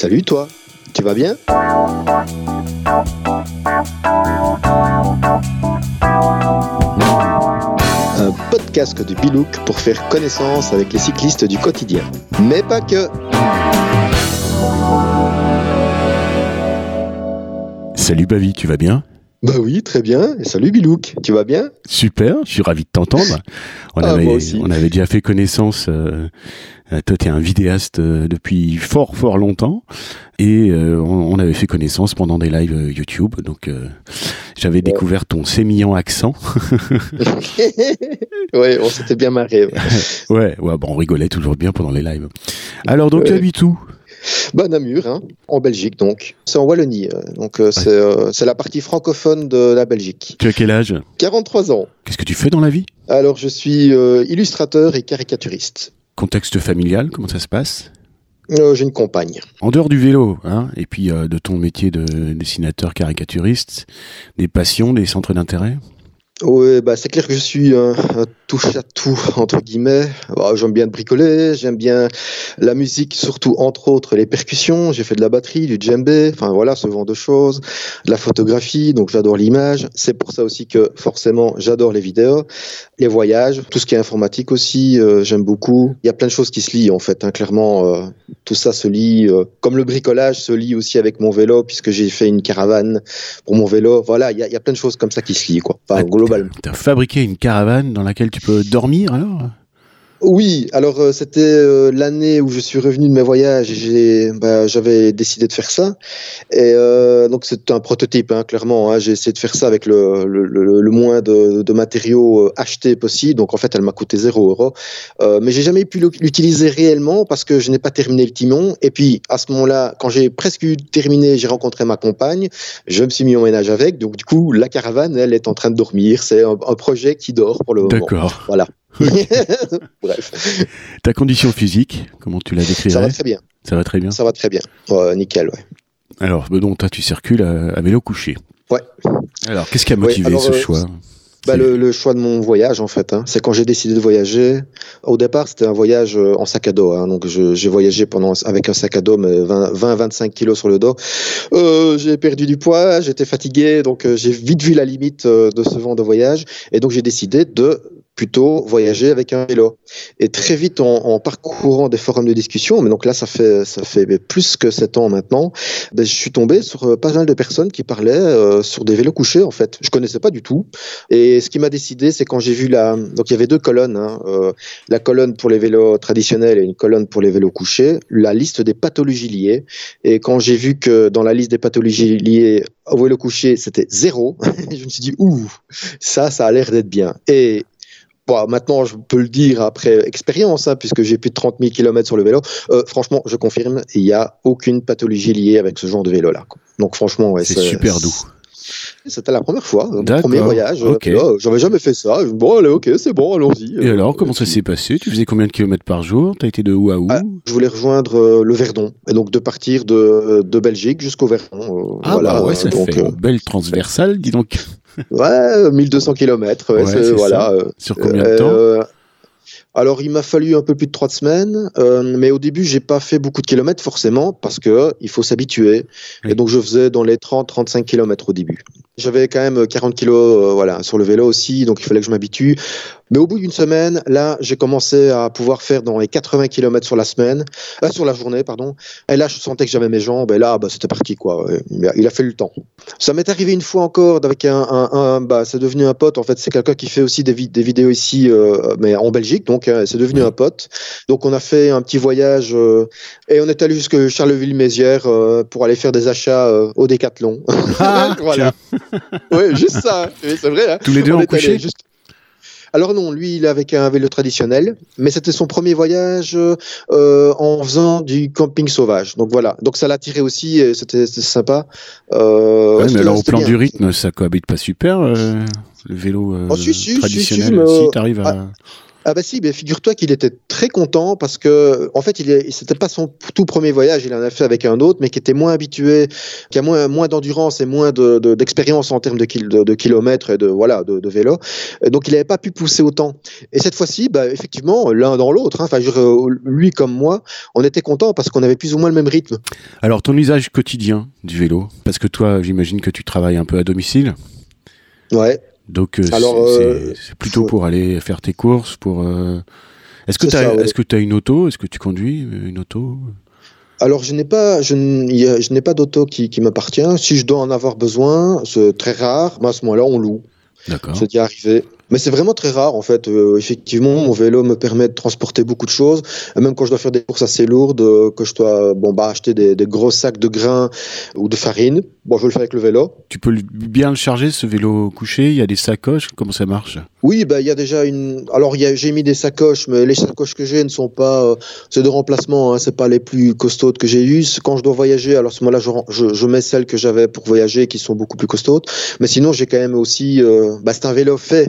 Salut toi, tu vas bien? Un podcast de Bilouk pour faire connaissance avec les cyclistes du quotidien. Mais pas que. Salut Bavi, tu vas bien? Bah oui, très bien. Et salut Bilouk, tu vas bien? Super, je suis ravi de t'entendre. On, Ah, avait, moi aussi. on avait déjà fait connaissance. Euh, euh, toi, tu es un vidéaste euh, depuis fort, fort longtemps. Et euh, on, on avait fait connaissance pendant des lives YouTube. Donc, j'avais découvert ton sémillant accent. Ouais, on s'était bien marré. ouais. ouais, bon, on rigolait toujours bien pendant les lives. Alors, donc, tu Ouais. habites où? Bah Namur, hein, en Belgique donc. C'est en Wallonie, euh, donc euh, c'est euh, c'est la partie francophone de la Belgique. Tu as quel âge? 43 ans. Qu'est-ce que tu fais dans la vie? Alors je suis euh, illustrateur et caricaturiste. Contexte familial, comment ça se passe? Euh, J'ai une compagne. En dehors du vélo, hein, et puis de ton métier de dessinateur caricaturiste, des passions, des centres d'intérêt? Oui, bah c'est clair que je suis un, un touche à tout entre guillemets. Bah, j'aime bien bricoler, j'aime bien la musique, surtout entre autres les percussions. J'ai fait de la batterie, du djembé, enfin voilà ce genre de choses. De la photographie, donc j'adore l'image. C'est pour ça aussi que forcément j'adore les vidéos, les voyages, tout ce qui est informatique aussi. euh, j'aime beaucoup. Il y a plein de choses qui se lient en fait. hein, clairement, euh, tout ça se lie. euh, comme le bricolage se lie aussi avec mon vélo puisque j'ai fait une caravane pour mon vélo. Voilà, il y, a- il y a plein de choses comme ça qui se lient quoi. Enfin, globalement. T'as fabriqué une caravane dans laquelle tu peux dormir alors? Oui, alors euh, c'était euh, l'année où je suis revenu de mes voyages et bah, j'avais décidé de faire ça. Et euh, donc c'est un prototype, hein, clairement. hein. j'ai essayé de faire ça avec le, le, le- le moins de, de matériaux euh, achetés possible. Donc en fait, elle m'a coûté 0 euros. Euh, mais j'ai jamais pu l'u- l'utiliser réellement parce que je n'ai pas terminé le timon. Et puis à ce moment-là, quand j'ai presque terminé, j'ai rencontré ma compagne. Je me suis mis au ménage avec. Donc du coup, la caravane, elle est en train de dormir. C'est un, un projet qui dort pour le moment. D'accord. Voilà. Bref. Ta condition physique, comment tu la Ça va décrirais? très bien. Ça va très bien. Ça va très bien. Nickel, ouais. Alors, Bedon, toi, tu circules à, à vélo couché. Ouais. Alors, qu'est-ce qui a Ouais, motivé alors, ce euh, choix? Bah, le, le choix de mon voyage, en fait. hein. C'est quand j'ai décidé de voyager. Au départ, c'était un voyage euh, en sac à dos. hein. Donc, j'ai voyagé pendant avec un sac à dos, mais 20-25 kilos sur le dos. Euh, j'ai perdu du poids, j'étais fatigué, donc euh, j'ai vite vu la limite euh, de ce genre de voyage. Et donc, j'ai décidé de plutôt voyager avec un vélo. Et très vite, en, parcourant des forums de discussion, mais donc là, ça fait ça fait plus que sept ans maintenant, ben, je suis tombé sur euh, pas mal de personnes qui parlaient euh, sur des vélos couchés. En fait, je connaissais pas du tout. Et ce qui m'a décidé, c'est quand j'ai vu la. Donc il y avait deux colonnes, hein, euh, la colonne pour les vélos traditionnels et une colonne pour les vélos couchés, la liste des pathologies liées. Et quand j'ai vu que dans la liste des pathologies liées au vélo couché, c'était zéro, je me suis dit ouh, ça, ça a l'air d'être bien. Et Bon, maintenant, je peux le dire après expérience, hein, puisque j'ai plus de 30 000 km sur le vélo. Euh, franchement, je confirme, il n'y a aucune pathologie liée avec ce genre de vélo-là. Donc, franchement, ouais, C'est super doux. C'était la première fois, mon premier voyage. J'avais jamais fait ça. Bon, allez, ok, c'est bon, allons-y. Et alors, comment ça s'est passé? Tu faisais combien de kilomètres par jour? T'as été de où à où? Ah, Je voulais rejoindre euh, le Verdon, et donc de partir de, de Belgique jusqu'au Verdon. euh, Ah, voilà, bah ouais, ça donc, fait une belle transversale, dis donc. Ouais, 1200 km. Ouais, Ouais, voilà. euh, Sur combien de temps Euh, alors, il m'a fallu un peu plus de trois semaines, euh, mais au début, j'ai pas fait beaucoup de kilomètres forcément parce que euh, il faut s'habituer. Oui. Et donc, je faisais dans les 30-35 kilomètres au début. J'avais quand même 40 kilos, euh, voilà, sur le vélo aussi, donc il fallait que je m'habitue. Mais au bout d'une semaine, là, j'ai commencé à pouvoir faire dans les 80 kilomètres sur la semaine, euh, sur la journée, pardon. Et là, je sentais que j'avais mes jambes, et là, bah, c'était parti, quoi. Il a- fait le temps. Ça m'est arrivé une fois encore avec un, un, un- bah, c'est devenu un pote. En fait, c'est quelqu'un qui fait aussi des, vi- des vidéos ici, euh, mais en Belgique, donc euh, c'est devenu un pote. Donc, on a fait un petit voyage euh, et on est allé jusque Charleville-Mézières euh, pour aller faire des achats au Décathlon. Ah, voilà. ouais, juste ça. Oui, c'est vrai. hein. Tous les deux On en couché juste- Alors non, lui, il est avec un vélo traditionnel, mais c'était son premier voyage euh, en faisant du camping sauvage. Donc voilà, donc ça l'a tiré aussi, et c'était sympa. Euh, Ouais, mais alors, au plan bien. du rythme, ça cohabite pas super, euh, le vélo euh, Oh, si, si, si, traditionnel. si, t'arrives à. Ah bah si, figure-toi qu'il était très content parce que en fait, il c'était pas son tout premier voyage, il en a fait avec un autre, mais qui était moins habitué, qui a moins, moins d'endurance et moins de, d'expérience en termes de, de, kilomètres et de voilà de, vélo. donc il n'avait pas pu pousser autant. Et cette fois-ci, bah, effectivement, l'un dans l'autre. Hein, enfin, lui comme moi, on était content parce qu'on avait plus ou moins le même rythme. Alors ton usage quotidien du vélo, parce que toi, j'imagine que tu travailles un peu à domicile. Ouais. Donc euh, euh, c'est plutôt pour aller faire tes courses, pour. Euh, est-ce que tu as, est-ce que tu as une auto? Est-ce que tu conduis une auto? Alors je n'ai pas, je n'ai pas d'auto qui, qui m'appartient. Si je dois en avoir besoin, c'est très rare. Mais à ce moment-là, on loue. D'accord. C'est déjà arrivé. Mais c'est vraiment très rare en fait. Euh, effectivement, mon vélo me permet de transporter beaucoup de choses. Même quand je dois faire des courses assez lourdes, euh, que je dois bon bah acheter des, des, gros sacs de grains ou de farine. Bon, je le fais avec le vélo. Tu peux bien le charger ce vélo couché? Il y a des sacoches? Comment ça marche? Oui, bah il y a déjà une. Alors j'ai mis des sacoches, mais les sacoches que j'ai ne sont pas. Euh, c'est de remplacement. Hein, c'est pas les plus costaudes que j'ai eues. Quand je dois voyager, alors à ce moment-là, je, je, mets celles que j'avais pour voyager, qui sont beaucoup plus costaudes. Mais sinon, j'ai quand même aussi. bah, c'est un vélo fait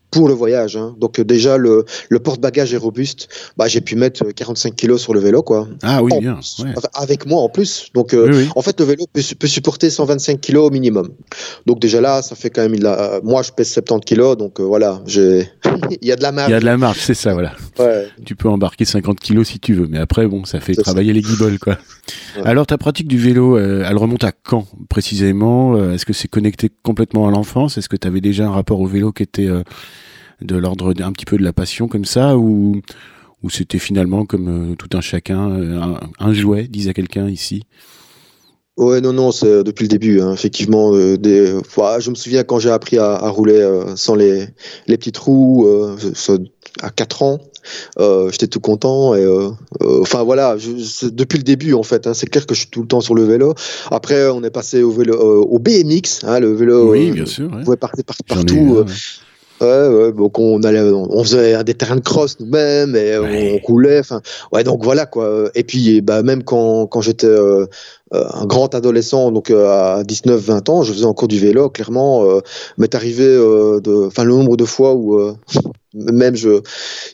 pour le voyage. Hein. Donc euh, déjà le, le porte-bagages est robuste. Bah j'ai pu mettre 45 kilos sur le vélo quoi. Ah oui bien. avec moi en plus. Donc euh, en fait le vélo peut, peut, supporter 125 kilos au minimum. Donc déjà là ça fait quand même moi je pèse 70 kilos donc euh, voilà j'ai il y a de la marge. Il y a de la marge c'est ça voilà. Ouais. Tu peux embarquer 50 kilos si tu veux mais après bon ça fait travailler les guibolles quoi. Alors ta pratique du vélo elle remonte à quand précisément? Est-ce que c'est connecté complètement à l'enfance? Est-ce que tu avais déjà un rapport au vélo qui était de l'ordre un petit peu de la passion comme ça ou ou c'était finalement comme euh, tout un chacun euh, un, jouet disait quelqu'un ici? Ouais, non, non, c'est depuis le début. Hein. Effectivement, euh, des, je me souviens quand j'ai appris à, rouler sans les, les petits trous à 4 ans. J'étais tout content et enfin voilà, depuis le début en fait. Hein, c'est clair que je suis tout le temps sur le vélo. Après, on est passé au vélo, au BMX, hein, le vélo. Oui, bien sûr. Ouais. Partir partout. Ouais, ouais, donc on allait, on faisait des terrains de cross nous-mêmes et on coulait. Enfin, ouais, donc voilà quoi. Et puis, bah même quand quand j'étais euh, un grand adolescent, donc euh, à 19-20 ans, je faisais encore du vélo. Clairement, m'est arrivé de, enfin le nombre de fois où même je,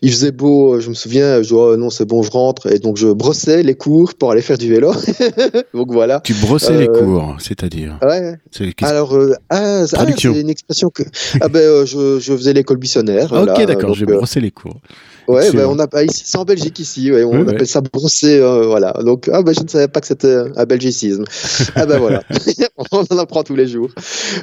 il faisait beau, je me souviens, je dis oh, non c'est bon je rentre et donc je brossais les cours pour aller faire du vélo. donc voilà. Tu brossais les cours, c'est-à-dire Ouais. Alors ah, ah, c'est une expression que ah ben je, je faisais l'école buissonnaire. ok d'accord, je brossais les cours. Ouais, ben on a pas ici, c'est en Belgique ici, ouais, on appelle ça brosser, euh, voilà. Donc ah ben je ne savais pas que c'était un belgicisme. ah ben voilà, on en apprend tous les jours.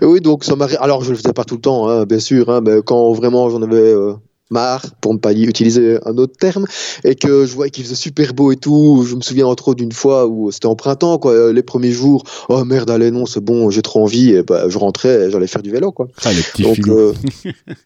Oui, donc ça m'arrive. Alors je le faisais pas tout le temps, hein, bien sûr, hein, mais quand vraiment j'en avais euh, marre, pour ne pas utiliser un autre terme, et que je voyais qu'il faisait super beau et tout. Je me souviens entre autres d'une fois où c'était en printemps, quoi, les premiers jours. Oh merde, allez, non, c'est bon, j'ai trop envie. Et bah, je rentrais, j'allais faire du vélo, quoi. Ah, les petits Donc, euh...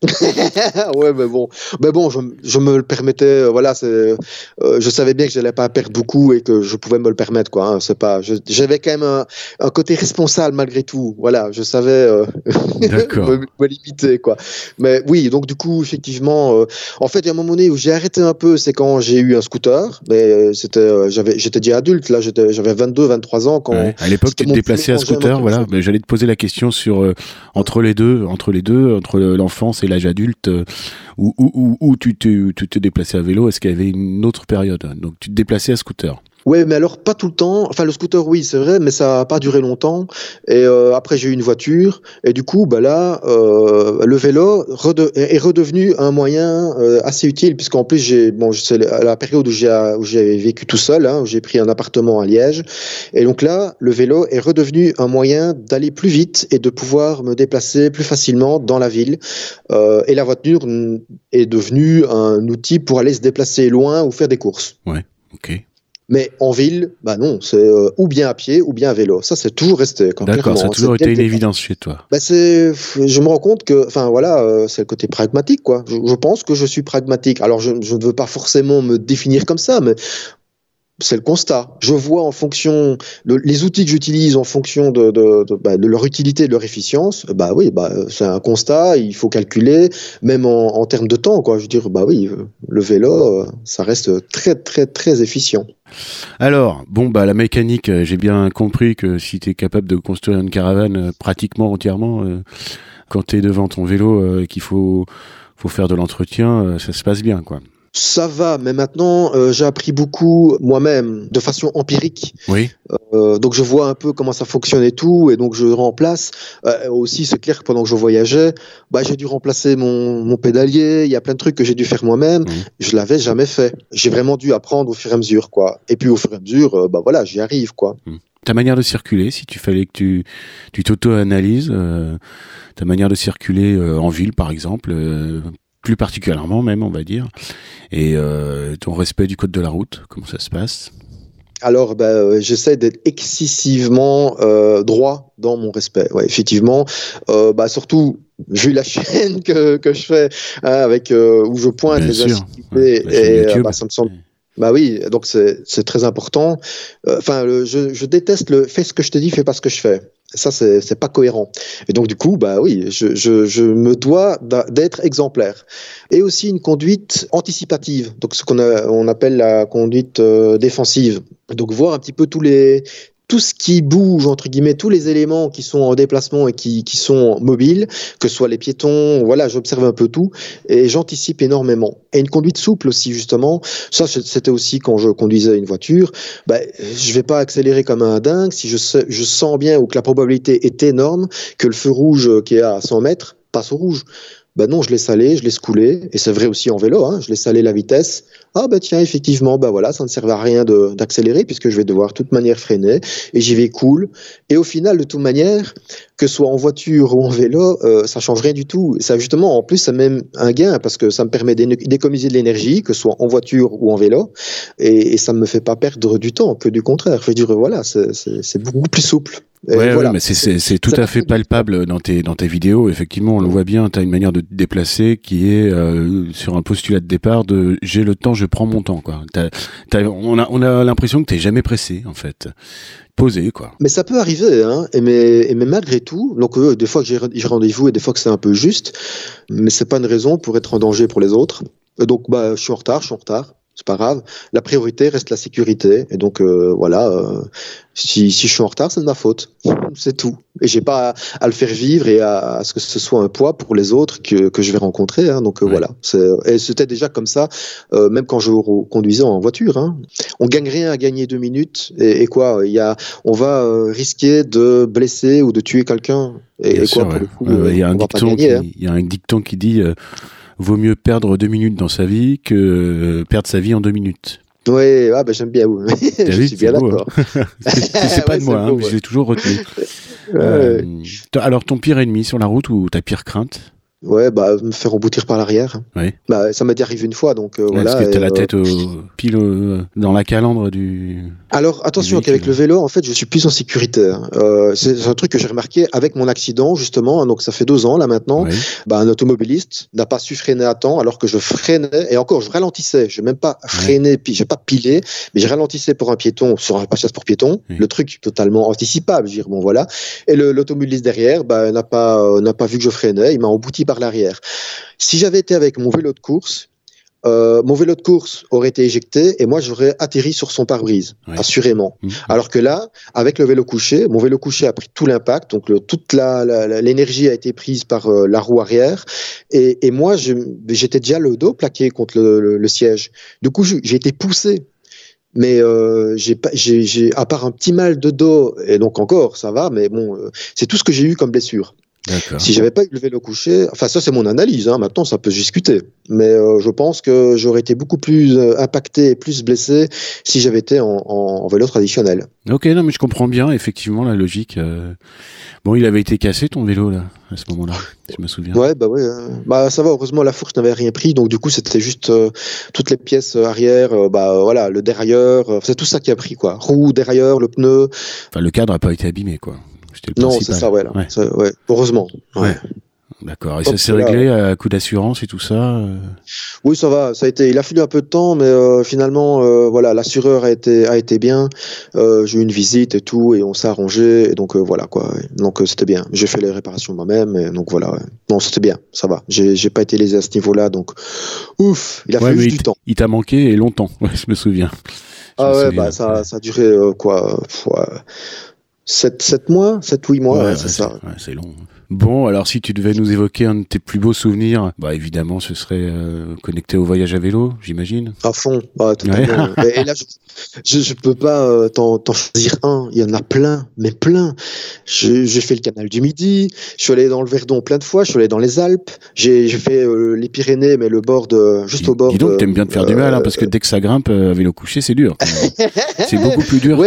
ouais, mais bon, mais bon, je, je me le permettais. Euh, voilà, c'est, euh, je savais bien que j'allais pas perdre beaucoup et que je pouvais me le permettre, quoi. Hein, c'est pas, j'avais quand même un, un, côté responsable malgré tout. Voilà, je savais euh, me, me, limiter, quoi. Mais oui, donc du coup, effectivement euh, en fait, il y a un moment donné où j'ai arrêté un peu, c'est quand j'ai eu un scooter. Mais euh, c'était, euh, j'avais, j'étais déjà adulte. Là, j'avais 22, 23 ans quand. À l'époque, tu te déplaçais à scooter, voilà. Mais j'allais te poser la question sur entre les deux, entre les deux, entre l'enfance et l'âge adulte, où, où, où, tu, te, tu te déplaçais à vélo. Est-ce qu'il y avait une autre période? Donc, tu te déplaçais à scooter. Ouais, mais alors pas tout le temps. Enfin, le scooter, oui, c'est vrai, mais ça n'a pas duré longtemps. Et euh, après, j'ai eu une voiture. Et du coup, bah là, euh, le vélo est redevenu un moyen euh, assez utile, puisqu'en plus, j'ai bon, c'est la période où j'ai vécu tout seul, hein, où j'ai pris un appartement à Liège. Et donc là, le vélo est redevenu un moyen d'aller plus vite et de pouvoir me déplacer plus facilement dans la ville. et la voiture est devenue un outil pour aller se déplacer loin ou faire des courses. Ouais. Ok. Mais en ville, bah non, c'est euh, ou bien à pied ou bien à vélo. Ça, c'est toujours resté. D'accord, ça a toujours été une évidence chez toi. Bah c'est, je me rends compte que, enfin voilà, euh, c'est le côté pragmatique, quoi. Je, je, pense que je suis pragmatique. Alors, je, je ne veux pas forcément me définir comme ça, mais c'est le constat. Je vois en fonction de, les outils que j'utilise en fonction de, bah, leur utilité, de leur efficience. Bah oui, bah c'est un constat. Il faut calculer, même en, termes de temps. Quoi. Je veux dire, bah oui, le vélo, ça reste très très très efficient. Alors, bon, bah la mécanique, euh, j'ai bien compris que si tu es capable de construire une caravane euh, pratiquement entièrement, euh, quand tu es devant ton vélo, qu'il faut faut faire de l'entretien, ça se passe bien, quoi. Ça va, mais maintenant euh, j'ai appris beaucoup moi-même de façon empirique. Oui. Euh, donc je vois un peu comment ça fonctionne et tout, et donc je remplace. Euh, aussi, c'est clair que pendant que je voyageais, bah, j'ai dû remplacer mon, mon, pédalier. Il y a plein de trucs que j'ai dû faire moi-même. Je l'avais jamais fait. J'ai vraiment dû apprendre au fur et à mesure, quoi. Et puis au fur et à mesure, bah voilà, j'y arrive, quoi. Ta manière de circuler, si tu fallait que tu tu t'auto-analyses, ta manière de circuler en ville, par exemple plus particulièrement même, on va dire. Et euh, ton respect du code de la route, comment ça se passe? Alors, ben, euh, j'essaie d'être excessivement euh, droit dans mon respect. Ouais, effectivement, euh, bah, surtout vu la chaîne que, que je fais hein, avec euh, où je pointe les activités et bah, ça me semble. Bah oui, donc c'est très important. Enfin, je, je, déteste le fais ce que je te dis, fais pas ce que je fais ça c'est pas cohérent. Et donc du coup bah oui je, me dois d'être exemplaire. Et aussi une conduite anticipative. Donc ce qu'on on appelle la conduite euh, défensive. Donc voir un petit peu tous les tout ce qui bouge, entre guillemets, tous les éléments qui sont en déplacement et qui, sont mobiles, que ce soit les piétons, voilà, j'observe un peu tout et j'anticipe énormément. Et une conduite souple aussi, justement. Ça, c'était aussi quand je conduisais une voiture. Ben, je vais pas accélérer comme un dingue si je sens bien ou que la probabilité est énorme que le feu rouge qui est à 100 mètres passe au rouge. Ben non, je laisse aller, je laisse couler, et c'est vrai aussi en vélo, hein, je laisse aller la vitesse. Ah ben tiens, effectivement, ben voilà, ça ne sert à rien d'accélérer puisque je vais devoir de toute manière freiner, et j'y vais cool. Et au final, de toute manière, que ce soit en voiture ou en vélo, euh, ça change rien du tout. Ça justement, en plus, ça même un gain parce que ça me permet d'économiser de l'énergie, que ce soit en voiture ou en vélo, et, ça me fait pas perdre du temps, que du contraire. Je veux dire, voilà, c'est beaucoup plus souple. Ouais, voilà. mais c'est tout à fait palpable dans tes dans tes vidéos. Effectivement, on le voit bien. Tu as une manière de te déplacer qui est euh, sur un postulat de départ de j'ai le temps, je prends mon temps. Quoi. on a on a l'impression que t'es jamais pressé en fait. Posé, quoi. Mais ça peut arriver, hein. Et mais, et mais malgré tout, donc euh, des fois que j'ai rendez-vous et des fois que c'est un peu juste, mais c'est pas une raison pour être en danger pour les autres. Donc bah je suis en retard, je suis en retard c'est pas grave. La priorité reste la sécurité. Et donc euh, voilà, euh, si, si je suis en retard, c'est de ma faute. C'est tout. Et j'ai pas à, le faire vivre et à, ce que ce soit un poids pour les autres que, que je vais rencontrer. Hein. Donc euh, voilà. Et c'était déjà comme ça, même quand je conduisais en voiture. Hein. On gagne rien à gagner deux minutes. Et, quoi Il y a, on va risquer de blesser ou de tuer quelqu'un. Et, quoi qui, hein. il y a un dicton qui dit vaut mieux perdre deux minutes dans sa vie que euh, perdre sa vie en deux minutes. Oui, ah bah, j'aime bien. je suis bien d'accord. c'est pas de moi, hein, mais je l'ai toujours retenu. Euh, alors, ton pire ennemi sur la route ou ta pire crainte? Ouais, bah me faire emboutir par l'arrière. Oui. Bah ça m'a déjà arrivé une fois, donc euh, voilà. Parce que t'as la tête pile dans la calandre du. Alors attention, qu'avec le vélo, en fait, je suis plus en sécurité. Euh, c'est un truc que j'ai remarqué avec mon accident justement. Donc ça fait deux ans là maintenant. Bah, un automobiliste n'a pas su freiner à temps, alors que je freinais et encore je ralentissais. Je n'ai même pas freiné, puis j'ai pas pilé, mais je ralentissais pour un piéton sur un passage pour piéton. Le truc totalement anticipable. Je dire bon voilà. Et l'automobiliste derrière, bah, n'a pas n'a pas vu que je freinais. Il m'a embouti par l'arrière. Si j'avais été avec mon vélo de course, euh, mon vélo de course aurait été éjecté et moi j'aurais atterri sur son pare-brise, assurément. Mmh. Alors que là, avec le vélo couché, mon vélo couché a pris tout l'impact, donc le, toute l'énergie a été prise par euh, la roue arrière et, et moi j'étais déjà le dos plaqué contre le, le, siège. Du coup, j'ai été poussé mais euh, j'ai à part un petit mal de dos et donc encore ça va mais bon c'est tout ce que j'ai eu comme blessure si j'avais pas eu le vélo couché, enfin ça c'est mon analyse, hein, maintenant ça peut se discuter, mais euh, je pense que j'aurais été beaucoup plus euh, impacté et plus blessé si j'avais été en, en, vélo traditionnel. Ok, non mais je comprends bien effectivement la logique. Euh. Bon, il avait été cassé ton vélo là à ce moment-là, je me souviens. Ouais, bah ouais, bah ça va. Heureusement la fourche n'avait rien pris, donc du coup c'était juste toutes les pièces arrière, bah voilà, le derrière, c'est tout ça qui a pris quoi, roue, derrière, le pneu. Enfin le cadre a pas été abîmé quoi. Non, c'est ça, ouais, ouais. Heureusement. Ouais. D'accord. Et ça s'est réglé à coup d'assurance et tout ça euh Oui, ça va. Ça a été. Il a fallu un peu de temps, mais euh, finalement, euh, voilà, l'assureur a été a été bien. j'ai eu une visite et tout, et on s'est arrangé. Et donc voilà quoi. Donc c'était bien. J'ai fait les réparations moi-même, et donc voilà. Non, c'était bien. Ça va. J'ai j'ai pas été lésé à ce niveau-là, donc ouf. Il a fallu du temps. Il t'a manqué et longtemps. je me souviens. ah ouais, bah ça ça a duré quoi 7, mois, 7-8 mois, c'est ça. c'est long. Bon, alors si tu devais nous évoquer un de tes plus beaux souvenirs, bah évidemment, ce serait euh, connecté au voyage à vélo, j'imagine. À fond, bah, totalement. et, là, je, je, peux pas euh, t'en choisir un. Il y en a plein, mais plein. J'ai fait le canal du Midi. Je suis allé dans le Verdon plein de fois. Je suis allé dans les Alpes. J'ai fait euh, les Pyrénées, mais le bord de, juste au bord. Dis donc, t'aimes bien te faire du mal, hein, parce que dès que ça grimpe à vélo couché, c'est dur. c'est beaucoup plus dur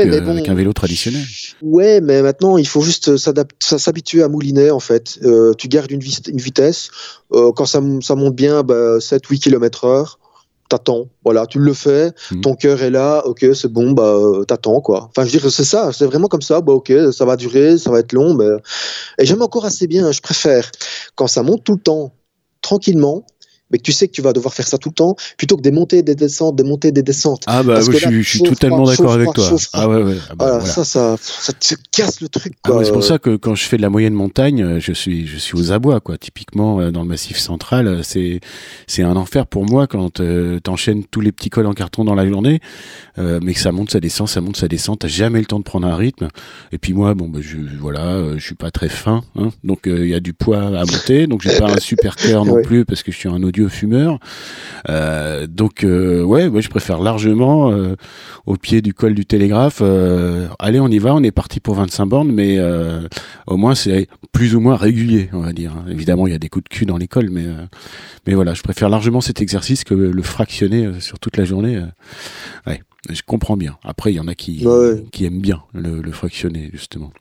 qu'un vélo traditionnel. Ouais, mais maintenant, il faut juste s'habituer à mouliner, en fait. Euh, tu gardes une, vitesse. Euh, quand ça, monte bien, 7-8 bah, km heure t'attends, voilà, tu le fais, hmm. ton cœur est là, ok, c'est bon, bah, t'attends, quoi. Enfin, je veux dire, c'est ça, c'est vraiment comme ça, bah, ok, ça va durer, ça va être long, mais. Et j'aime encore assez bien, je préfère quand ça monte tout le temps, tranquillement, mais que tu sais que tu vas devoir faire ça tout le temps, plutôt que des montées, des descentes, des montées, des descentes. Ah bah je, suis totalement d'accord avec toi. Ah ouais, ouais. Ah bah, Ça, ça, ça te casse le truc. Ah c'est pour ça que quand je fais de la moyenne montagne, euh, je suis, je suis aux abois, quoi. Typiquement euh, dans le massif central, euh, c'est, c'est un enfer pour moi quand t'enchaînes tous les petits cols en carton dans la journée, mais que ça monte, ça descend, ça monte, ça descend. T'as jamais le temps de prendre un rythme. Et puis moi, bon, bah, je, voilà, je suis pas très fin, hein, donc il y a du poids à monter, donc j'ai pas un super cœur non plus parce que je suis un audio fumeur. Euh, donc euh, ouais, ouais, je préfère largement euh, au pied du col du télégraphe. allez, on y va, on est parti pour 25 bornes, mais au moins c'est plus ou moins régulier, on va dire. Évidemment, il y a des coups de cul dans l'école, mais mais voilà, je préfère largement cet exercice que le fractionner sur toute la journée. Je comprends bien. Après, il y en a qui, qui aiment bien le, le fractionner, justement.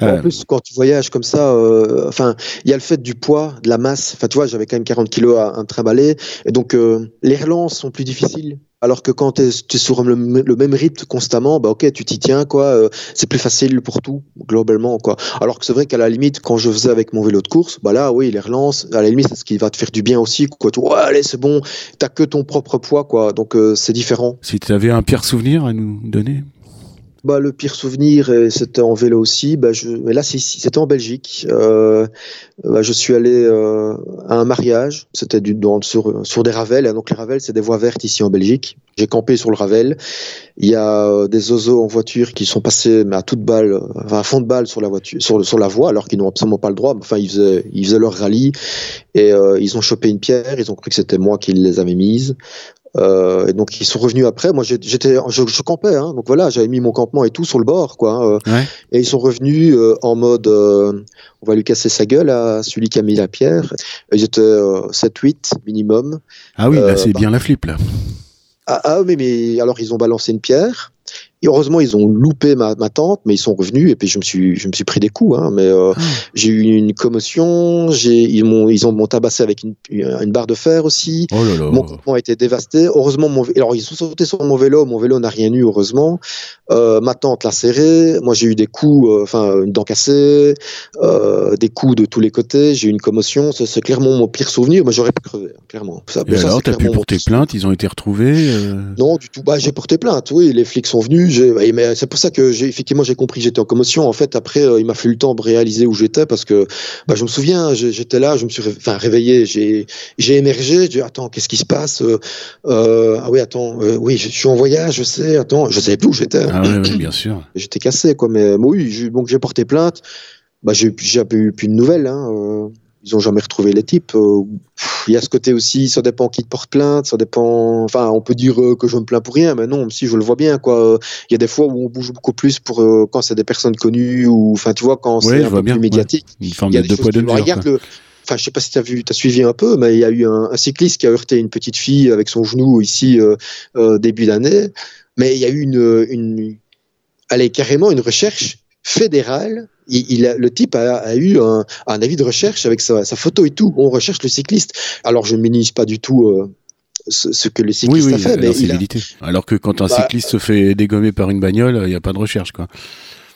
En euh, plus, quand tu voyages comme ça, euh, enfin, il y a le fait du poids, de la masse. Enfin, tu vois, j'avais quand même 40 kilos à un trimballer. Et donc, euh, les relances sont plus difficiles. Alors que quand tu es, sur le, même rythme constamment, bah ok, tu t'y tiens, quoi. Euh, c'est plus facile pour tout, globalement, quoi. Alors que c'est vrai qu'à la limite, quand je faisais avec mon vélo de course, bah là, oui, les relances, à la limite, c'est ce qui va te faire du bien aussi, quoi. Tu, ouais, allez, c'est bon, t'as que ton propre poids, quoi. Donc euh, c'est différent. Si tu avais un pire souvenir à nous donner? Bah, le pire souvenir, c'était en vélo aussi. Bah, je, mais là, c'était en Belgique. Euh, bah, je suis allé euh, à un mariage. C'était du, sur, sur des ravels. Donc les ravels, c'est des voies vertes ici en Belgique. J'ai campé sur le ravel. Il y a euh, des oiseaux en voiture qui sont passés mais à toute balle, enfin, à fond de balle sur la voiture, sur, sur la voie, alors qu'ils n'ont absolument pas le droit. Enfin, ils faisaient, ils faisaient leur rallye et euh, ils ont chopé une pierre. Ils ont cru que c'était moi qui les avais mises. Euh, et donc ils sont revenus après. Moi j'étais, je, je, campais, hein, donc voilà, j'avais mis mon campement et tout sur le bord, quoi. Euh, et ils sont revenus euh, en mode, euh, on va lui casser sa gueule à celui qui a mis la pierre. Ils étaient 7-8 minimum. Ah oui, là c'est bien la flip là. Ah, ah mais, mais alors ils ont balancé une pierre. Et heureusement, ils ont loupé ma, ma, tante, mais ils sont revenus et puis je me suis, je me suis pris des coups. Hein, mais euh, ah. j'ai eu une commotion. J'ai, ils m'ont, ils ont m'ont tabassé avec une, une, barre de fer aussi. Oh là là. Mon campement a été dévasté. Heureusement, mon, alors ils sont sautés sur mon vélo. Mon vélo n'a rien eu, heureusement. Euh, ma tante l'a serré. Moi, j'ai eu des coups, euh, enfin une dent cassée, euh, des coups de tous les côtés. J'ai eu une commotion. C'est clairement mon pire souvenir. Mais j'aurais pu crever, hein, clairement. Ça, et alors, t'as pu porter plainte? Ils ont été retrouvés Non, du tout. Bah, j'ai porté plainte. Oui, les flics sont venus c'est pour ça que j'ai effectivement j'ai compris que j'étais en commotion. En fait, après, euh, il m'a fallu le temps de réaliser où j'étais parce que bah, je me souviens, j'étais là, je me suis enfin réveillé, j'ai j'ai émergé, j'ai dit attends, qu'est-ce qui se passe euh, euh Ah oui, attends, euh, oui, je, suis en voyage, je sais, attends, je savais plus où j'étais. Ah oui, bien sûr. J'étais cassé quoi, mais oui, donc j'ai porté plainte. Bah j'ai plus de nouvelles. Hein, ils ont jamais retrouvé les types. Euh, il y a ce côté aussi, ça dépend qui te porte plainte, ça dépend. Enfin, on peut dire euh, que je me plains pour rien, mais non, si je le vois bien, quoi. Il y a des fois où on bouge beaucoup plus pour euh, quand c'est des personnes connues ou, enfin, tu vois, quand c'est un peu plus médiatique. Une forme de deux poids de Regarde le, enfin je sais pas si tu as vu, as suivi un peu, mais il y a eu un, cycliste qui a heurté une petite fille avec son genou ici début d'année, mais il y a eu une, une, allez carrément une recherche fédérale il, le type a, eu un, avis de recherche avec sa, photo et tout. On recherche le cycliste. Alors je ne minimise pas du tout euh, ce, que le cycliste a fait. Mais Alors que quand un bah, cycliste se fait dégommer par une bagnole, il n'y a pas de recherche, quoi.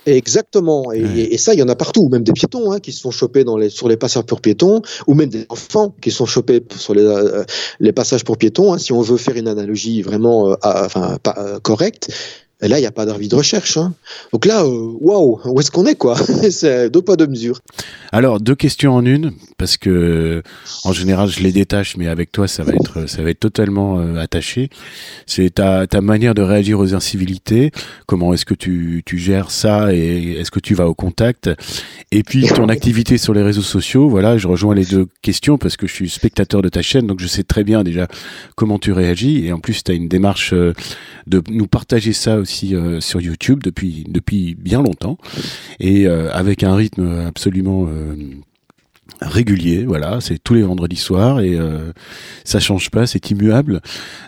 Exactement. Et, ça, il y en a partout, même des piétons hein, qui se sont chopés dans les, sur les passages pour piétons, ou même des enfants qui sont chopés sur les, euh, les passages pour piétons. Hein, si on veut faire une analogie vraiment euh, enfin, pas, correcte, Et là, il n'y a pas d'avis de recherche. Hein. Donc là, euh, waouh, où est-ce qu'on est, quoi? C'est deux pas, deux mesures. Alors, deux questions en une, parce que en général, je les détache, mais avec toi, ça va être, ça va être totalement euh, attaché. C'est ta, ta manière de réagir aux incivilités. Comment est-ce que tu, tu gères ça et est-ce que tu vas au contact? Et puis, ton activité sur les réseaux sociaux. Voilà, je rejoins les deux questions parce que je suis spectateur de ta chaîne, donc je sais très bien déjà comment tu réagis. Et en plus, tu as une démarche euh, de nous partager ça aussi euh, sur YouTube depuis depuis bien longtemps. Et euh, avec un rythme absolument euh, régulier, voilà, c'est tous les vendredis soirs et ça change pas, c'est immuable.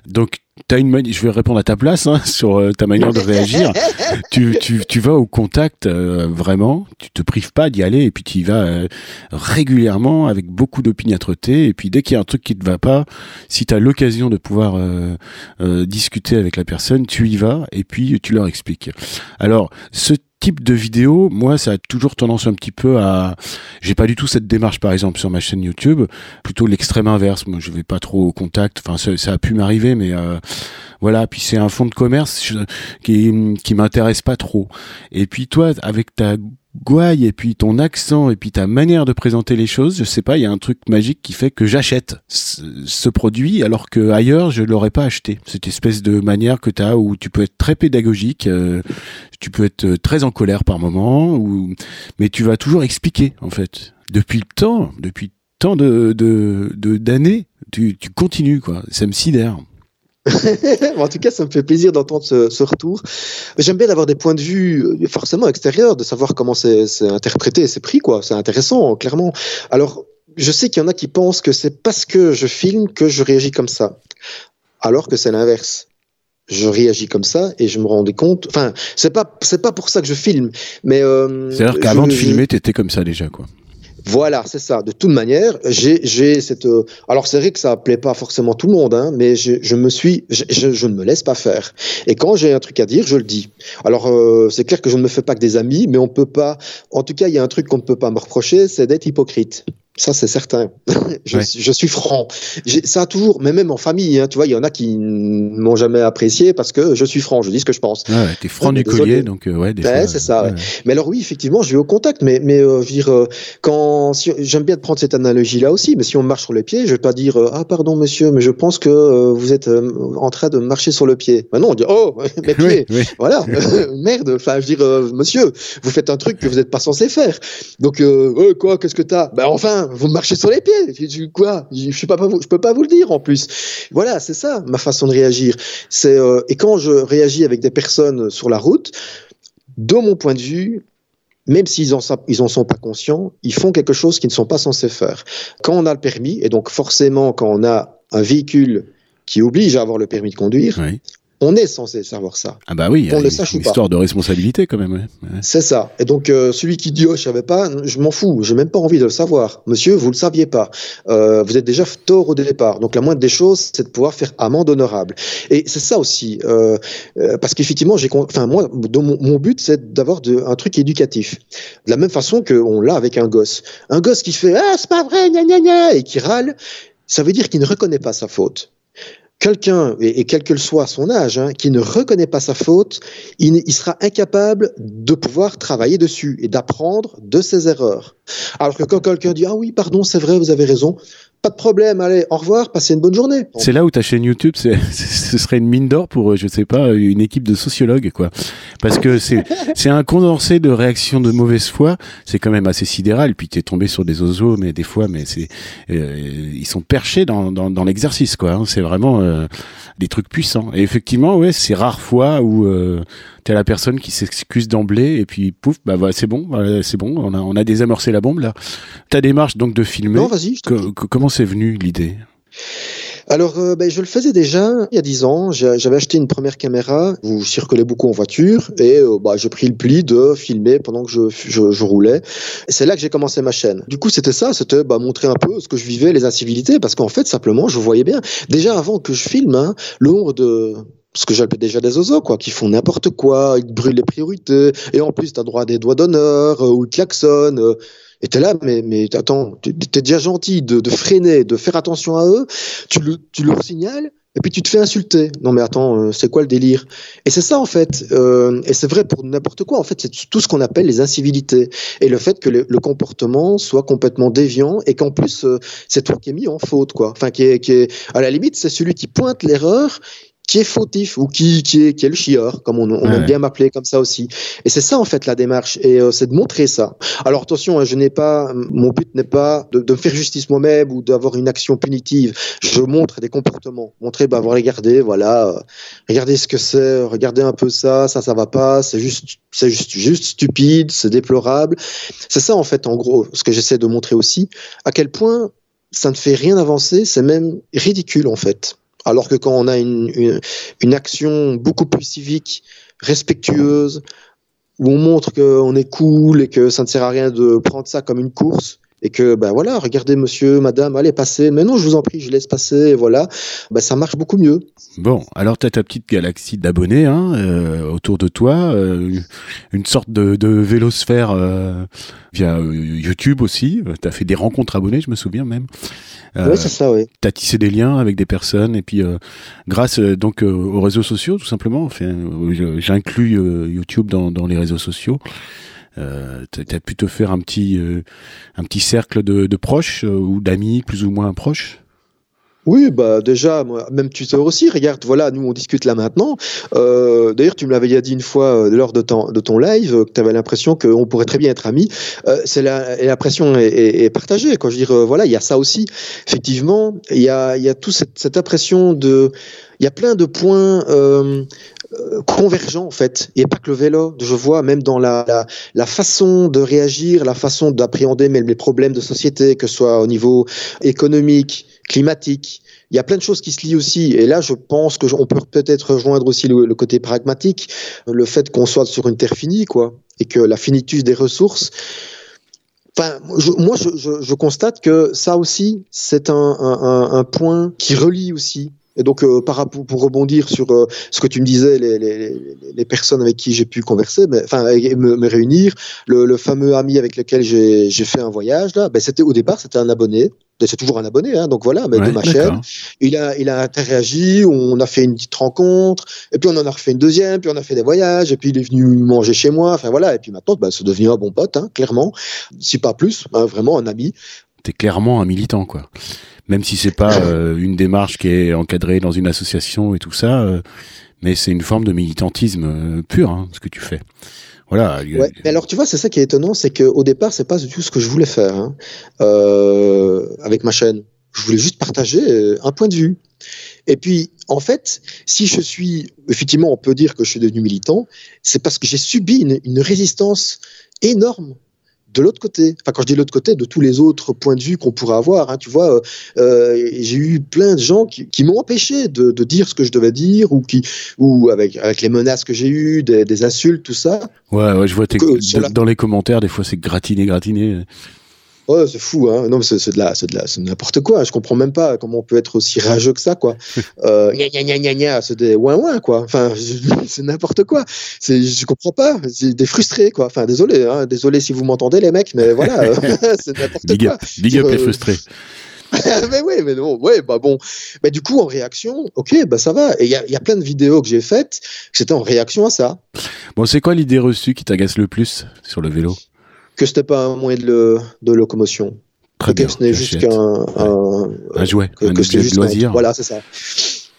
Donc T'as une je vais répondre à ta place hein, sur euh, ta manière de réagir. tu, tu, tu vas au contact euh, vraiment, tu te prives pas d'y aller et puis tu y vas euh, régulièrement avec beaucoup d'opiniâtreté et puis dès qu'il y a un truc qui te va pas, si tu as l'occasion de pouvoir discuter avec la personne, tu y vas et puis tu leur expliques. Alors, ce type de vidéo, moi, ça a toujours tendance un petit peu à. J'ai pas du tout cette démarche, par exemple, sur ma chaîne YouTube. Plutôt l'extrême inverse. Moi, je vais pas trop au contact. Enfin, ça, ça a pu m'arriver, mais euh, voilà. Puis c'est un fonds de commerce qui qui m'intéresse pas trop. Et puis toi, avec ta gouaille et puis ton accent et puis ta manière de présenter les choses, je sais pas, il y a un truc magique qui fait que j'achète ce, produit alors que ailleurs je l'aurais pas acheté. Cette espèce de manière que tu as où tu peux être très pédagogique, euh, tu peux être euh, très en colère par moment ou mais tu vas toujours expliquer en fait. Depuis le temps, depuis tant de d'années, tu, tu continues quoi. Ça me sidère. en tout cas, ça me fait plaisir d'entendre ce, retour. J'aime bien d'avoir des points de vue euh, forcément extérieurs, de savoir comment c'est interprété, c'est pris, quoi. C'est intéressant, clairement. Alors, je sais qu'il y en a qui pensent que c'est parce que je filme que je réagis comme ça, alors que c'est l'inverse. Je réagis comme ça et je me rendais compte. Enfin, c'est pas c'est pas pour ça que je filme, mais. Euh, C'est-à-dire qu'avant de filmer, t'étais comme ça déjà, quoi. Voilà, c'est ça. De toute manière, j'ai cette. Euh, alors c'est vrai que ça plaît pas forcément tout le monde, hein, mais je, je me suis, je, je, ne me laisse pas faire. Et quand j'ai un truc à dire, je le dis. Alors euh, c'est clair que je ne me fais pas que des amis, mais on peut pas. En tout cas, il y a un truc qu'on ne peut pas me reprocher, c'est d'être hypocrite. Ça, c'est certain. je, je, suis franc. Ça a toujours, mais même en famille, hein, tu vois, il y en a qui m'ont jamais apprécié parce que je suis franc, je dis ce que je pense. Ah ouais, t'es franc du collier, donc euh, ouais. ouais c'est ça. Ouais. Mais alors oui, effectivement, je vais au contact, mais mais euh, je veux dire, euh, quand si, j'aime bien prendre cette analogie-là aussi, mais si on marche sur les pieds, je vais pas dire euh, ah pardon monsieur, mais je pense que vous êtes en train de marcher sur le pied. Ben non, on dit oh mes pieds, oui, voilà, merde. Enfin, je veux dire monsieur, vous faites un truc que vous n'êtes pas censé faire. Donc quoi, qu'est-ce que t'as? Ben enfin vous marchez sur les pieds. Je, quoi je, pas, je peux pas vous le dire en plus. Voilà, c'est ça ma façon de réagir. Euh, et quand je réagis avec des personnes sur la route, de mon point de vue, même s'ils ils en sont pas conscients, ils font quelque chose qu'ils ne sont pas censés faire. Quand on a le permis, et donc forcément quand on a un véhicule qui oblige à avoir le permis de conduire. On est censé savoir ça. Ah bah oui, on le sache ou pas. Histoire de responsabilité quand même. Ouais. C'est ça. Et donc euh, celui qui dit oh je savais pas, je m'en fous, j'ai même pas envie de le savoir. Monsieur, vous le saviez pas. Euh, vous êtes déjà tort au départ. Donc la moindre des choses, c'est de pouvoir faire amende honorable. Et c'est ça aussi, euh, parce qu'effectivement, j'ai, enfin moi, mon, mon, but, c'est d'avoir un truc éducatif. De la même façon qu'on l'a avec un gosse. Un gosse qui fait ah c'est pas vrai, gna gna gna, et qui râle, ça veut dire qu'il ne reconnaît pas sa faute quelqu'un, et, quel que soit son âge, hein, qui ne reconnaît pas sa faute, il, sera incapable de pouvoir travailler dessus et d'apprendre de ses erreurs. Alors que quand quelqu'un dit ah oui pardon c'est vrai vous avez raison, pas de problème, allez, au revoir, passez une bonne journée. C'est là où ta chaîne YouTube, c'est, ce serait une mine d'or pour, je sais pas, une équipe de sociologues, quoi. Parce que c'est, c'est un condensé de réactions de mauvaise foi. C'est quand même assez sidéral. Puis t'es tombé sur des oiseaux, mais des fois, mais c'est, euh, ils sont perchés dans, dans, dans l'exercice, quoi. Hein. C'est vraiment euh, des trucs puissants. Et effectivement, ouais, c'est rare fois où euh, t'es la personne qui s'excuse d'emblée et puis pouf, bah voilà, c'est bon, c'est bon, on a, on a désamorcé la bombe là. Ta démarche donc de filmer. Non, vas-y. comment c'est venu l'idée? Alors, euh, ben, je le faisais déjà il y a dix ans. J'avais acheté une première caméra. Vous circulez beaucoup en voiture et euh, bah, j'ai pris le pli de filmer pendant que je, je, je roulais. C'est là que j'ai commencé ma chaîne. Du coup, c'était ça, c'était bah, montrer un peu ce que je vivais, les incivilités, parce qu'en fait, simplement, je voyais bien. Déjà avant que je filme, hein, le nombre de ce que j'appelle déjà des oiseaux, quoi, qui font n'importe quoi, ils brûlent les priorités, et en plus, tu as droit à des doigts d'honneur, euh, ou klaxonnent. Euh, et t'es là, mais, mais attends, t'es déjà gentil de, freiner, de faire attention à eux, tu, le, tu leur signales, et puis tu te fais insulter. Non mais attends, euh, c'est quoi le délire? Et c'est ça en fait, euh, et c'est vrai pour n'importe quoi. En fait, c'est tout ce qu'on appelle les incivilités et le fait que le, comportement soit complètement déviant et qu'en plus euh, c'est toi qui es mis en faute quoi. Enfin qui est, qui est à la limite c'est celui qui pointe l'erreur qui est fautif ou qui, qui, est, qui est le chieur, comme on, on aime bien m'appeler comme ça aussi. Et c'est ça en fait la démarche, et euh, c'est de montrer ça. Alors attention, hein, je n'ai pas, mon but n'est pas de, de, me faire justice moi-même ou d'avoir une action punitive. Je montre des comportements, montrer, bah, regardez, voilà, euh, regardez ce que c'est, regardez un peu ça, ça, ça va pas, c'est juste, c'est juste, juste stupide, c'est déplorable. C'est ça en fait, en gros, ce que j'essaie de montrer aussi, à quel point ça ne fait rien avancer, c'est même ridicule en fait. Alors que quand on a une, une, action beaucoup plus civique, respectueuse, où on montre qu'on est cool et que ça ne sert à rien de prendre ça comme une course, et que ben voilà, regardez monsieur, madame, allez passer, mais non, je vous en prie, je laisse passer, et voilà, ben, ça marche beaucoup mieux. Bon, alors tu as ta petite galaxie d'abonnés hein, euh, autour de toi, euh, une sorte de, de vélosphère euh, via YouTube aussi, tu as fait des rencontres abonnés, je me souviens même. oui, c'est ça, oui. Tu as tissé des liens avec des personnes, et puis grâce donc aux réseaux sociaux, tout simplement, enfin, j'inclus YouTube dans, dans les réseaux sociaux. Euh, pu te faire un petit, euh, un petit cercle de, proches euh, ou d'amis plus ou moins proches? Oui, bah déjà, moi, même tuteur aussi. Regarde, voilà, nous on discute là maintenant. Euh, D'ailleurs, tu me l'avais dit une fois euh, lors de ton, de ton live que tu avais l'impression qu'on pourrait très bien être amis. C'est l'impression est, est, partagée. Quand je dis, voilà, il y a ça aussi. Effectivement, il y a, y a toute cette, impression de, il y a plein de points convergent en fait. Il n'y pas que le vélo. Je vois même dans la, la, façon de réagir, la façon d'appréhender même les problèmes de société, que ce soit au niveau économique, climatique. Il y a plein de choses qui se lient aussi. Et là, je pense que on peut peut-être rejoindre aussi le, côté pragmatique, le fait qu'on soit sur une terre finie, quoi, et que la finitude des ressources. Enfin, moi, je, constate que ça aussi, c'est un, un point qui relie aussi et donc, euh, par pour rebondir sur euh, ce que tu me disais, les, les, les personnes avec qui j'ai pu converser, enfin me, me, réunir, le, le, fameux ami avec lequel j'ai fait un voyage là, ben c'était au départ c'était un abonné, c'est toujours un abonné, hein, donc voilà, mais de ma chaîne. Il a il a interagi, on a fait une petite rencontre, et puis on en a refait une deuxième, puis on a fait des voyages, et puis il est venu manger chez moi, enfin voilà, et puis maintenant ben, c'est devenu un bon pote, hein, clairement, si pas plus, hein, vraiment un ami. T'es clairement un militant quoi même si c'est pas euh, une démarche qui est encadrée dans une association et tout ça, euh, mais c'est une forme de militantisme euh, pur, hein, ce que tu fais. Voilà. Ouais, mais alors tu vois, c'est ça qui est étonnant, c'est qu'au départ, c'est pas du tout ce que je voulais faire hein, avec ma chaîne. Je voulais juste partager un point de vue. Et puis, en fait, si je suis, effectivement, on peut dire que je suis devenu militant, c'est parce que j'ai subi une, une résistance énorme de l'autre côté. Enfin, quand je dis l'autre côté, de tous les autres points de vue qu'on pourrait avoir. Hein, tu vois, euh, euh, j'ai eu plein de gens qui, qui m'ont empêché de, de, dire ce que je devais dire ou qui, ou avec avec les menaces que j'ai eues, des, des, insultes, tout ça. Ouais, ouais, je vois tes, dans les commentaires, des fois c'est gratiné, gratiné. Oh, c'est fou, hein. Non, c'est de la, c'est de la, c'est n'importe quoi. Je comprends même pas comment on peut être aussi rageux que ça, quoi. euh, gna gna gna gna gna, c'est des ouin ouin, quoi. Enfin, c'est n'importe quoi. C'est, je comprends pas. C'est des frustrés, quoi. Enfin, désolé, hein. Désolé si vous m'entendez, les mecs, mais voilà, c'est n'importe quoi. Big up les euh, frustrés. mais oui, mais non, ouais, bah bon. Mais du coup, en réaction, ok, bah ça va. Et il y a, y a, plein de vidéos que j'ai faites, c'était en réaction à ça. Bon, c'est quoi l'idée reçue qui t'agace le plus sur le vélo? Que c'était pas un moyen de, de locomotion. Très bien. Que ce n'est juste qu'un un, un, jouet, que, un que objet de loisir. Voilà, c'est ça.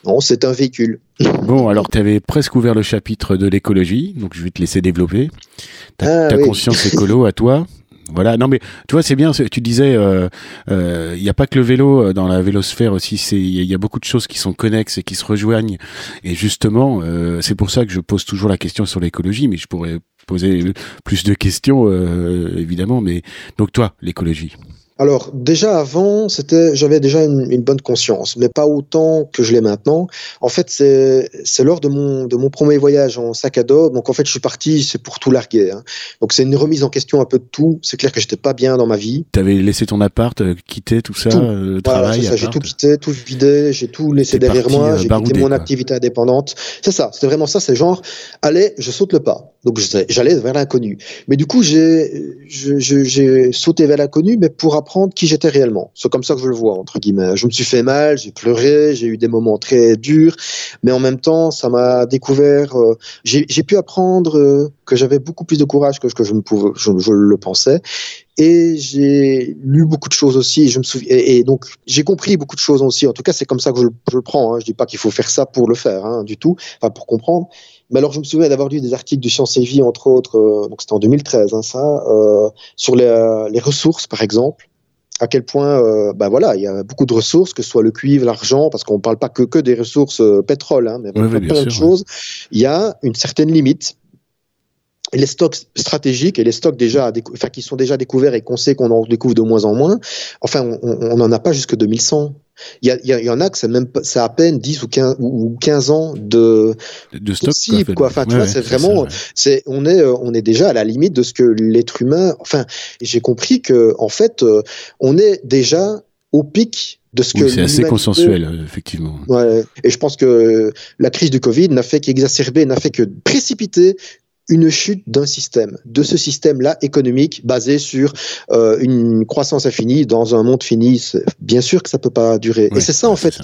Non, c'est un véhicule. Bon, alors tu avais presque ouvert le chapitre de l'écologie, donc je vais te laisser développer. Ta, ah, ta oui. conscience écolo à toi. Voilà, non mais tu vois c'est bien. Tu disais, il euh, euh, n'y a pas que le vélo euh, dans la vélosphère aussi. Il y, a beaucoup de choses qui sont connexes et qui se rejoignent. Et justement, euh, c'est pour ça que je pose toujours la question sur l'écologie, mais je pourrais poser plus de questions, euh, évidemment. Mais donc toi, l'écologie. Alors déjà avant, c'était, j'avais déjà une, une, bonne conscience, mais pas autant que je l'ai maintenant. En fait, c'est, c'est lors de mon de mon premier voyage en sac à dos. Donc en fait, je suis parti, c'est pour tout larguer. Hein. Donc c'est une remise en question un peu de tout. C'est clair que j'étais pas bien dans ma vie. T'avais laissé ton appart, euh, quitté tout ça, tout. Euh, voilà, travail. Ça, j'ai tout quitté, tout vidé, j'ai tout laissé derrière parti, moi. euh, J'ai quitté mon quoi. activité indépendante. C'est ça. C'était vraiment ça. C'est genre, allez, je saute le pas. Donc j'allais vers l'inconnu. Mais du coup, j'ai je, je, j'ai sauté vers l'inconnu, mais pour apprendre qui j'étais réellement. C'est comme ça que je le vois, entre guillemets. Je me suis fait mal, j'ai pleuré, j'ai eu des moments très durs, mais en même temps, ça m'a découvert, euh, j'ai pu apprendre euh, que j'avais beaucoup plus de courage que je, me pouvais, je, le pensais. Et j'ai lu beaucoup de choses aussi. Et, donc, j'ai compris beaucoup de choses aussi. En tout cas, c'est comme ça que je, le prends. Hein. Je dis pas qu'il faut faire ça pour le faire, hein, du tout, enfin pour comprendre. Mais alors, je me souviens d'avoir lu des articles de Science et Vie, entre autres, euh, donc c'était en 2013, hein, ça, sur les, ressources, par exemple. À quel point, euh, ben voilà, il y a beaucoup de ressources, que ce soit le cuivre, l'argent, parce qu'on ne parle pas que, que des ressources euh, pétrole, hein, mais plein de choses. Il y a une certaine limite les stocks stratégiques et les stocks déjà, enfin, qui sont déjà découverts et qu'on sait qu'on en découvre de moins en moins, enfin, on n'en a pas jusque 2100. Il y, a, il y en a que c'est même c'est à peine 10 ou 15, ou 15 ans de, de stock quoi. Enfin, tu vois, c'est vraiment, c'est, on est, on est déjà à la limite de ce que l'être humain, enfin, j'ai compris que, en fait, euh, on est déjà au pic de ce que c'est assez consensuel, effectivement. Ouais. Et je pense que la crise du Covid n'a fait qu'exacerber, n'a fait que précipiter une chute d'un système, de ce système-là économique basé sur euh, une croissance infinie dans un monde fini. Bien sûr que ça peut pas durer. et c'est ça en fait.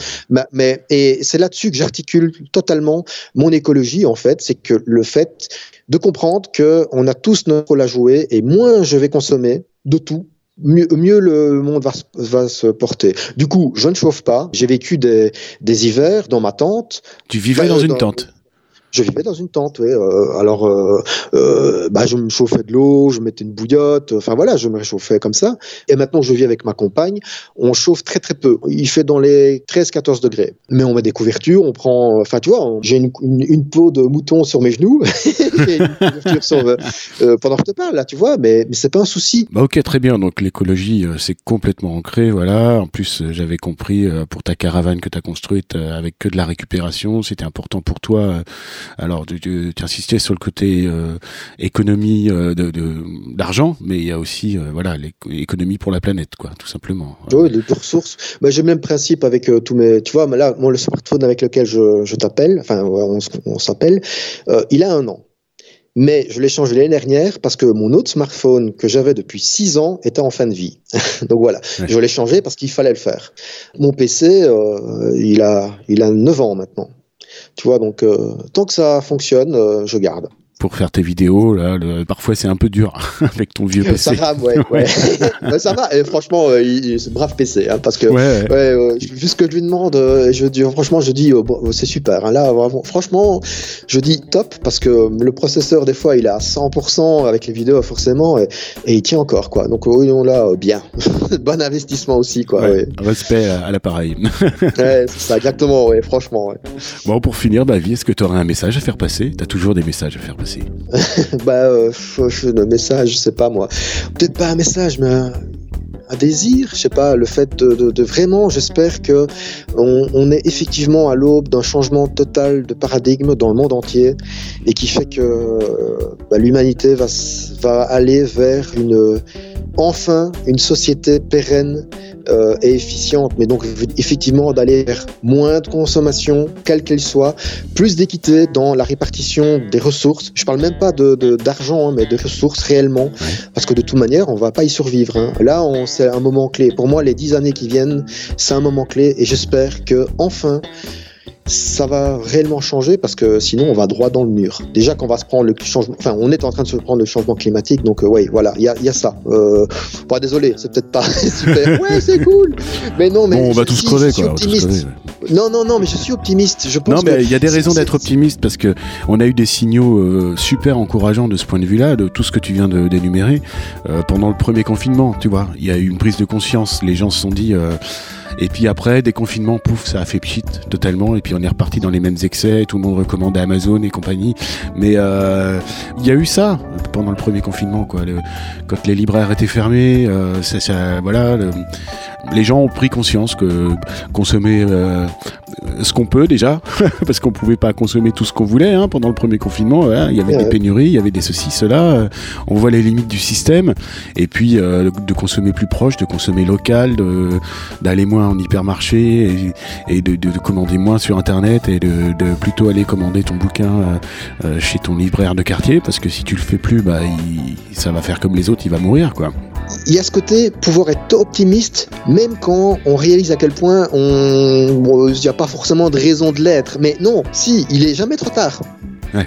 Mais, et c'est là-dessus que j'articule totalement mon écologie en fait, c'est que le fait de comprendre que on a tous notre rôle à jouer et moins je vais consommer de tout, Mieux, mieux, le monde va, va, se porter. Du coup, je ne chauffe pas. J'ai vécu des, des, hivers dans ma tente. Tu vivais dans une tente je vivais dans une tente, oui. Euh, alors, euh, euh, bah, je me chauffais de l'eau, je mettais une bouillotte, enfin voilà, je me réchauffais comme ça. Et maintenant, je vis avec ma compagne, on chauffe très très peu. Il fait dans les 13-14 degrés. Mais on met des couvertures, on prend, enfin tu vois, j'ai une, peau de mouton sur mes genoux, et une sur, pendant que je te parle, là, tu vois, mais, mais c'est pas un souci. Bah ok, très bien. Donc l'écologie, c'est complètement ancré, voilà. En plus, j'avais compris pour ta caravane que tu as construite avec que de la récupération, c'était important pour toi alors, tu, insistais sur le côté euh, économie euh, de d'argent, mais il y a aussi euh, voilà l'économie pour la planète, quoi, tout simplement. Oui, les ressources. Bah, J'ai le même principe avec tous mes. Tu vois, là, moi, le smartphone avec lequel je, je t'appelle, enfin, on, on s'appelle, il a un an. Mais je l'ai changé l'année dernière parce que mon autre smartphone que j'avais depuis 6 ans était en fin de vie. Donc voilà, je l'ai changé parce qu'il fallait le faire. Mon PC, il, a, il a 9 ans maintenant. Tu vois, donc euh, tant que ça fonctionne, euh, je garde pour faire tes vidéos. Là, parfois, c'est un peu dur avec ton vieux PC. Ça rame, ouais. ouais. ça va. Et franchement, euh, brave PC, hein, parce que ouais, vu ce que je lui demande, euh, je dis franchement, je dis oh, bon, c'est super. Hein, là, vraiment, franchement, je dis top parce que le processeur des fois, il est à 100% avec les vidéos forcément, et, il tient encore quoi. Donc oui, on l'a bien. bon investissement aussi quoi. Respect à, l'appareil. ouais, c'est ça exactement. Ouais, franchement. Bon, pour finir, bah, est-ce que tu aurais un message à faire passer? T'as toujours des messages à faire passer. bah, euh, un message, je sais pas moi. Peut-être pas un message, mais un, désir, je sais pas, le fait de, vraiment, j'espère que on, est effectivement à l'aube d'un changement total de paradigme dans le monde entier et qui fait que bah, l'humanité va, va aller vers une enfin une société pérenne euh, et efficiente, mais donc effectivement d'aller vers moins de consommation, quelle qu'elle soit, plus d'équité dans la répartition des ressources. Je parle même pas de, d'argent, hein, mais de ressources réellement, parce que de toute manière, on va pas y survivre. Hein. Là, c'est un moment clé. Pour moi, les dix années qui viennent, c'est un moment clé, et j'espère que enfin ça va réellement changer parce que sinon on va droit dans le mur. Déjà qu'on va se prendre le changement, enfin on est en train de se prendre le changement climatique, donc euh, ouais voilà, il y a, y a, ça. Euh, désolé, c'est peut-être pas super. Ouais c'est cool, mais non mais on va tous crever quoi. Non non non mais je suis optimiste. Je pense non mais il y a des raisons d'être optimiste parce que on a eu des signaux euh, super encourageants de ce point de vue-là, de tout ce que tu viens d'énumérer euh, pendant le premier confinement. Tu vois, il y a eu une prise de conscience. Les gens se sont dit et puis après, déconfinement, pouf, ça a fait pchit totalement. Et puis on est reparti dans les mêmes excès. Tout le monde recommande Amazon et compagnie. Mais euh, il y a eu ça pendant le premier confinement, quoi. quand les libraires étaient fermés, euh, ça, ça, voilà. les gens ont pris conscience que consommer euh, ce qu'on peut déjà, parce qu'on pouvait pas consommer tout ce qu'on voulait hein, pendant le premier confinement. il y avait des pénuries, il y avait des ceci, cela. on voit les limites du système. Et puis de consommer plus proche, de consommer local, d'aller moins en hypermarché et, de, commander moins sur internet et de, plutôt aller commander ton bouquin euh, euh, chez ton libraire de quartier parce que si tu le fais plus, bah, ça va faire comme les autres, il va mourir quoi. il y a ce côté pouvoir être optimiste, même quand on réalise à quel point on, il n'y a pas forcément de raison de l'être. Mais non, si, il est jamais trop tard.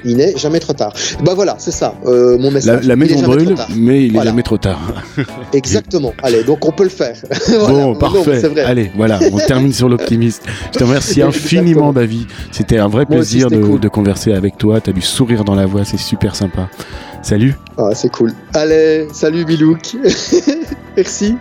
Il n'est jamais trop tard. Bah voilà, c'est ça, euh, mon message. La, maison brûle, mais il n'est jamais trop tard. Exactement. Allez, donc on peut le faire. bon, parfait. Allez, voilà, on termine sur l'optimiste. Je te remercie infiniment, David. C'était un vrai plaisir de, de, converser avec toi. Tu as du sourire dans la voix, c'est super sympa. Salut. Ah, c'est cool. Allez, salut Bilouk. Merci.